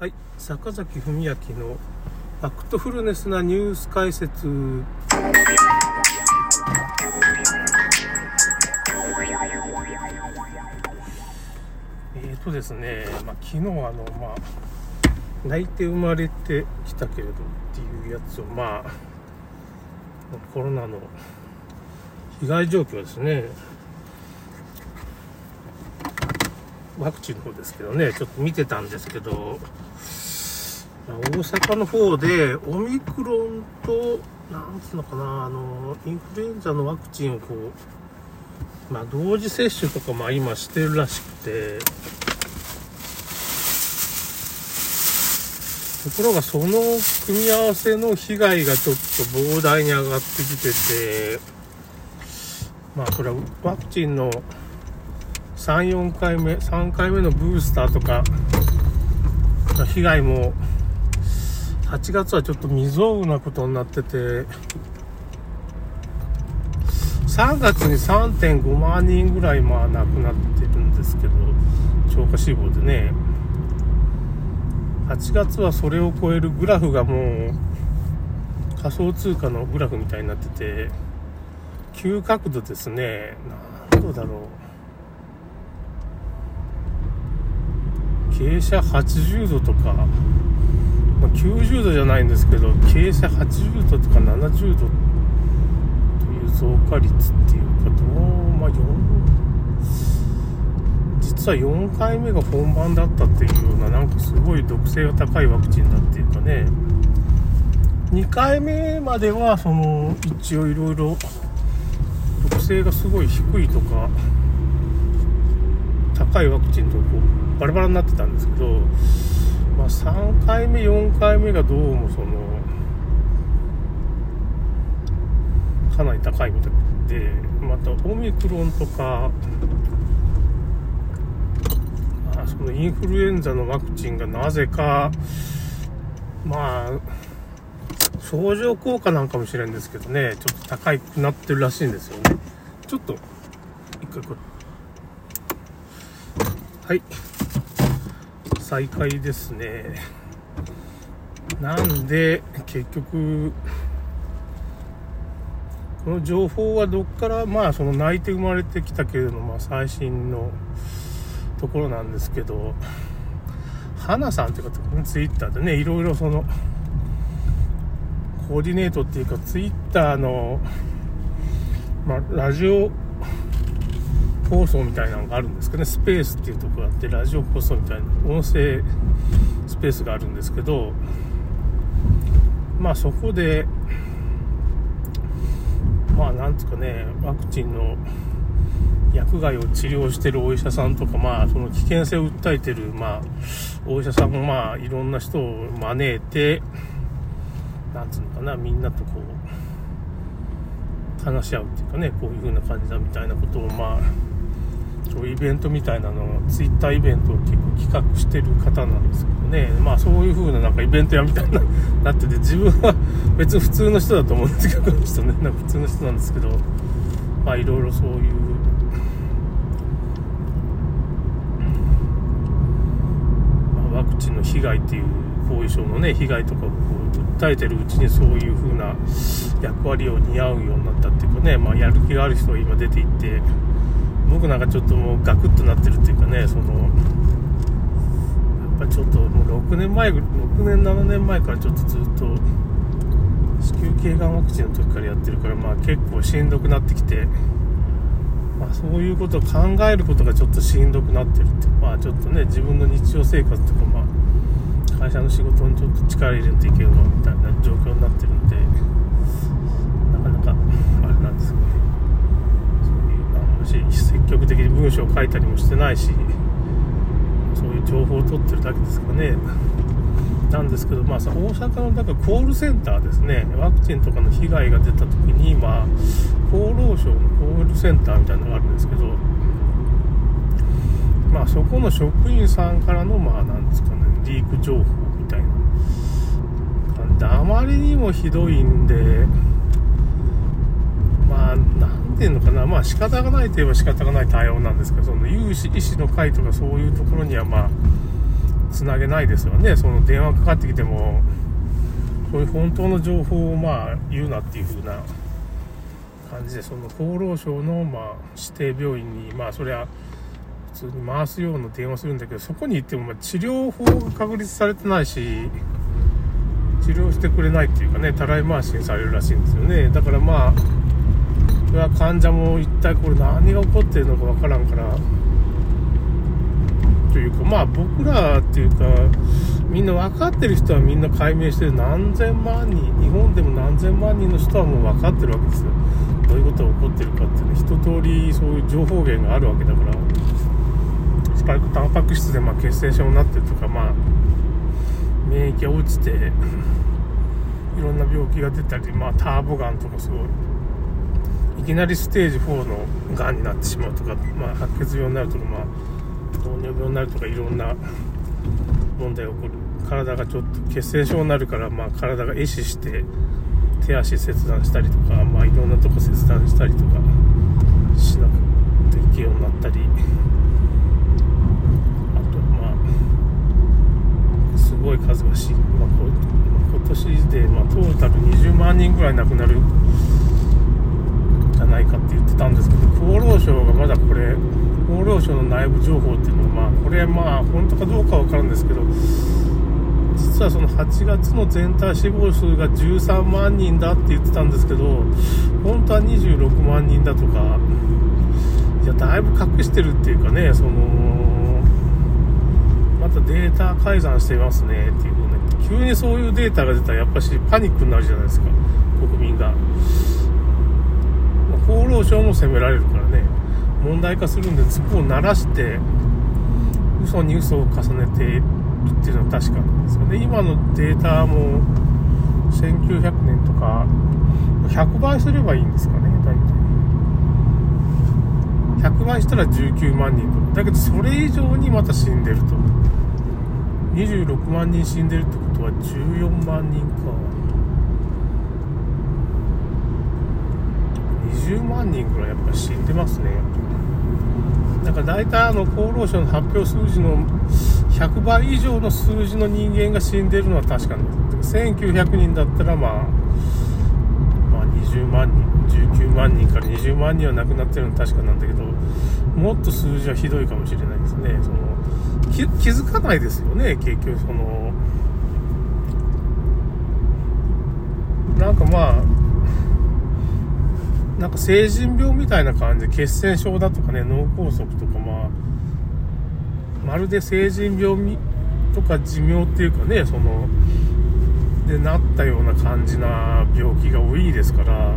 はい、坂崎文明のファクトフルネスなニュース解説。えーとですね、まあ、昨日あの、まあ、泣いて生まれてきたけれどっていうやつを、まあ、コロナの被害状況ですね、ワクチンの方ですけどね、ちょっと見てたんですけど、大阪の方でオミクロンと、なんつうのかな、あの、インフルエンザのワクチンをこう、まあ、同時接種とか、まあ、今してるらしくて、ところがその組み合わせの被害がちょっと膨大に上がってきてて、まあ、これはワクチンの3、4回目、3回目のブースターとか、被害も、8月はちょっと未曾有なことになってて、3月に3.5万人ぐらいまあ亡くなってるんですけど、超過死亡でね、8月はそれを超えるグラフがもう仮想通貨のグラフみたいになってて、急角度ですね、何度だろう。傾斜80度とか、まあ、90度じゃないんですけど傾斜80度とか70度という増加率っていうかどうまあ4実は4回目が本番だったっていうようななんかすごい毒性が高いワクチンだっていうかね。2回目まではその一応いろいろ毒性がすごい低いとか高いワクチンとこうバラバラになってたんですけど、まあ、3回目4回目がどうもそのかなり高いみたいでまたオミクロンとかあそのインフルエンザのワクチンがなぜかまあ相乗効果なんかもしれんですけどねちょっと高くなってるらしいんですよね。ちょっと一回こうはい。再開ですね。なんで結局この情報はどっからまあその泣いて生まれてきたけれども、まあ、最新のところなんですけど花さんっていう方ツイッターでねいろいろそのコーディネートっていうかツイッターのまあラジオ放送みたいなのがあるんですけどねスペースっていうとこがあってラジオ放送みたいな音声スペースがあるんですけどまあそこでまあなんつうかねワクチンの薬害を治療してるお医者さんとかまあその危険性を訴えてるまあお医者さんもまあいろんな人を招いてなんつうのかなみんなとこう話し合うっていうかねこういう風な感じだみたいなことをまあそういうイベントみたいなのをツイッターイベントを結構企画してる方なんですけどね。まあそういう風ななんかイベントやみたいななってて自分は別に普通の人だと思うんですけどこの人ねなんか普通の人なんですけどまあいろいろそういうまあワクチンの被害っていう後遺症のね被害とかをこう訴えてるうちにそういう風な役割を担うようになったっていうかねまあやる気がある人が今出ていって僕なんかちょっともうガクッとなってるっていうかねそのやっぱちょっともう6年前6年7年前からちょっとずっと子宮頸がんワクチンの時からやってるからまあ結構しんどくなってきてまあそういうことを考えることがちょっとしんどくなってるってまあちょっとね自分の日常生活とかまあ会社の仕事にちょっと力入れていけるのみたいな状況になってるんでなかなかあれなんですけどねそういうあんまし積極的に文章を書いたりもしてないしそういう情報を取ってるだけですかね。なんですけど、まあ、大阪のだかコールセンターですね。ワクチンとかの被害が出た時に、まあ、厚労省のコールセンターみたいなのがあるんですけどまあそこの職員さんからのまあなんですかねリーク情報みたいなあまりにもひどいんでまあまあ仕方がないといえば仕方がない対応なんですけどその有志医師の会とかそういうところにはまあつなげないですよね。その電話かかってきてもそういう本当の情報をまあ言うなっていう風な感じでその厚労省のまあ指定病院にまあそれは普通に回すような電話するんだけどそこに行ってもま治療法が確立されてないし治療してくれないっていうかねたらい回しにされるらしいんですよね。だからまあそれは患者も一体これ何が起こってるのかわからんから。というかまあ僕らっていうかみんな分かってる人はみんな解明してる。何千万人日本でも何千万人の人はもう分かってるわけですよ。どういうことが起こってるかっていうの一通りそういう情報源があるわけだから。スパイクタンパク質でまあ血栓症になってるとかまあ免疫が落ちていろんな病気が出たりまあターボガンとかそうい。いきなりステージ4のがんになってしまうとか、まあ、白血病になるとかまあ糖尿病になるとかいろんな問題が起こる。体がちょっと血栓症になるから、まあ、体が壊死して手足切断したりとか、まあ、いろんなとこ切断したりとかしなくていけようになったり。あとまあすごい数がし、まあ、今年で、まあ、トータル20万人ぐらい亡くなるないかって言ってたんですけど厚労省がまだこれ厚労省の内部情報っていうのは、まあ、これまあ本当かどうかわかるんですけど実はその8月の全体死亡数が13万人だって言ってたんですけど本当は26万人だとかいやだいぶ隠してるっていうかねそのまたデータ改ざんしてますねっていうね急にそういうデータが出たらやっぱしパニックになるじゃないですか国民が。厚労省も責められるからね。問題化するんでそこを鳴らして嘘に嘘を重ねているっていうのは確かなんですよね。今のデータも1900年とか100倍すればいいんですかね大体。100倍したら19万人とだけどそれ以上にまた死んでると。26万人死んでるってことは14万人か。20万人ぐらいやっぱ死んでますね。なんか大体あの厚労省の発表数字の100倍以上の数字の人間が死んでるのは確かなんです1900人だったらまあまあ20万人19万人から20万人は亡くなってるのは確かなんだけどもっと数字はひどいかもしれないですね。その気づかないですよね。結局そのなんかまあなんか成人病みたいな感じで血栓症だとかね脳梗塞とかまあまるで成人病とか寿命っていうかねそのでなったような感じな病気が多いですから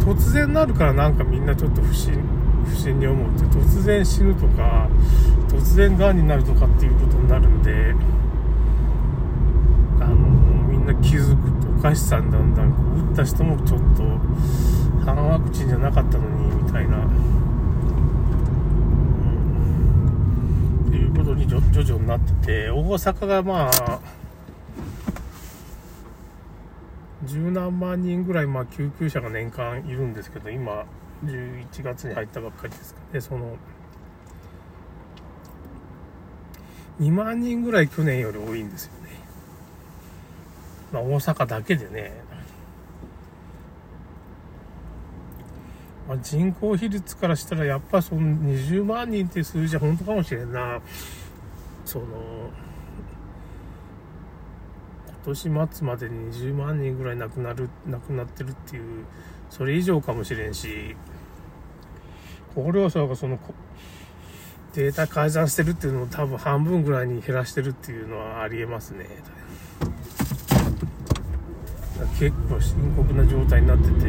突然なるからなんかみんなちょっと不審不審に思って突然死ぬとか突然がんになるとかっていうことになるんであのみんな気づくとおかしさにだんだん打った人もちょっと半ワクチンじゃなかったのにみたいな、うん、っていうことに徐々になってて大阪がまあ十何万人ぐらい、まあ、救急車が年間いるんですけど今11月に入ったばっかりですかねその。2万人ぐらい去年より多いんですよ。まあ、大阪だけでね、まあ、人口比率からしたらやっぱその20万人っていう数字は本当かもしれんな。その今年末までに20万人ぐらい亡くなる亡くなってるっていうそれ以上かもしれんし。厚労省がそのデータ改ざんしてるっていうのを多分半分ぐらいに減らしてるっていうのはありえますね。結構深刻な状態になってて。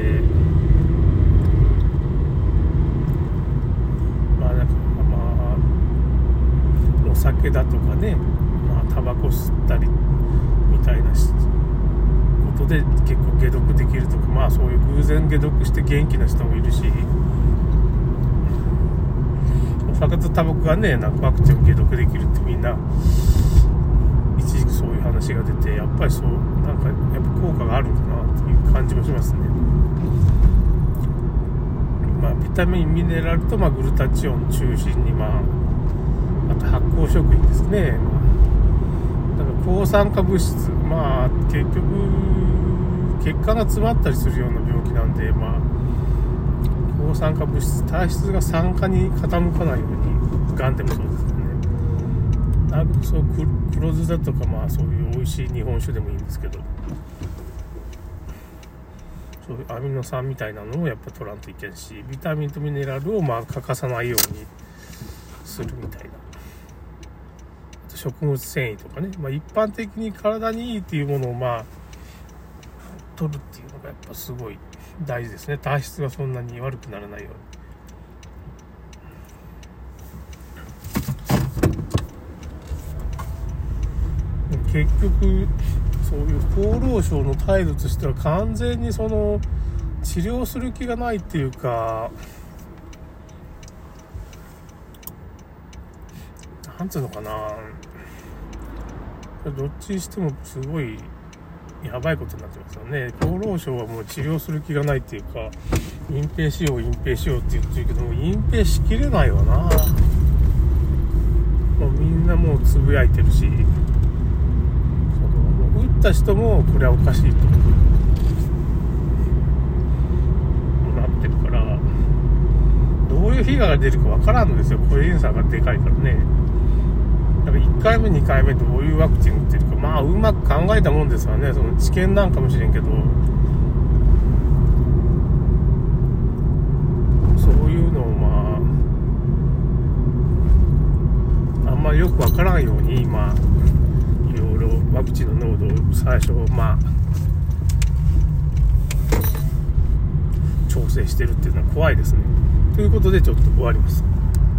まあなんかまあお酒だとかねまあタバコ吸ったりみたいなことで結構解毒できるとかまあそういう偶然解毒して元気な人もいるし。お酒とタバコがねなんかワクチン解毒できるってみんなそういう話が出てやっぱりそうなんかやっぱ効果があるんだなっていう感じもしますね。まあビタミンミネラルと、まあ、グルタチオン中心にまああと発酵食品ですね、まあだから抗酸化物質。まあ結局血管が詰まったりするような病気なんでまあ抗酸化物質体質が酸化に傾かないようにがんでもそうですね。なるべくそう黒酢だとかまあそういう美味しい日本酒でもいいんですけど。そういうアミノ酸みたいなのをやっぱ取らんといけんしビタミンとミネラルをまあ欠かさないようにするみたいな。食物繊維とかね、まあ、一般的に体にいいっていうものをまあ取るっていうのがやっぱすごい大事ですね。体質がそんなに悪くならないように。結局そういう厚労省の態度としては完全にその治療する気がないっていうかなんつうのかな。どっちにしてもすごいやばいことになってますよね。厚労省はもう治療する気がないっていうか隠蔽しよう隠蔽しようって言ってるけども隠蔽しきれないわな。もうみんなもうつぶやいてるし。った人もこれはおかしいとなってるからどういう被害が出るかわからんのですよ。個人差がでかいからね。だから1回目2回目どういうワクチン打ってるか。まあうまく考えたもんですわね。その治験なんかもしれんけど。そういうのをまああんまりよくわからんように今いろいろワクチンの濃度を最初まあ調整してるっていうのは怖いですね。ということでちょっと終わります。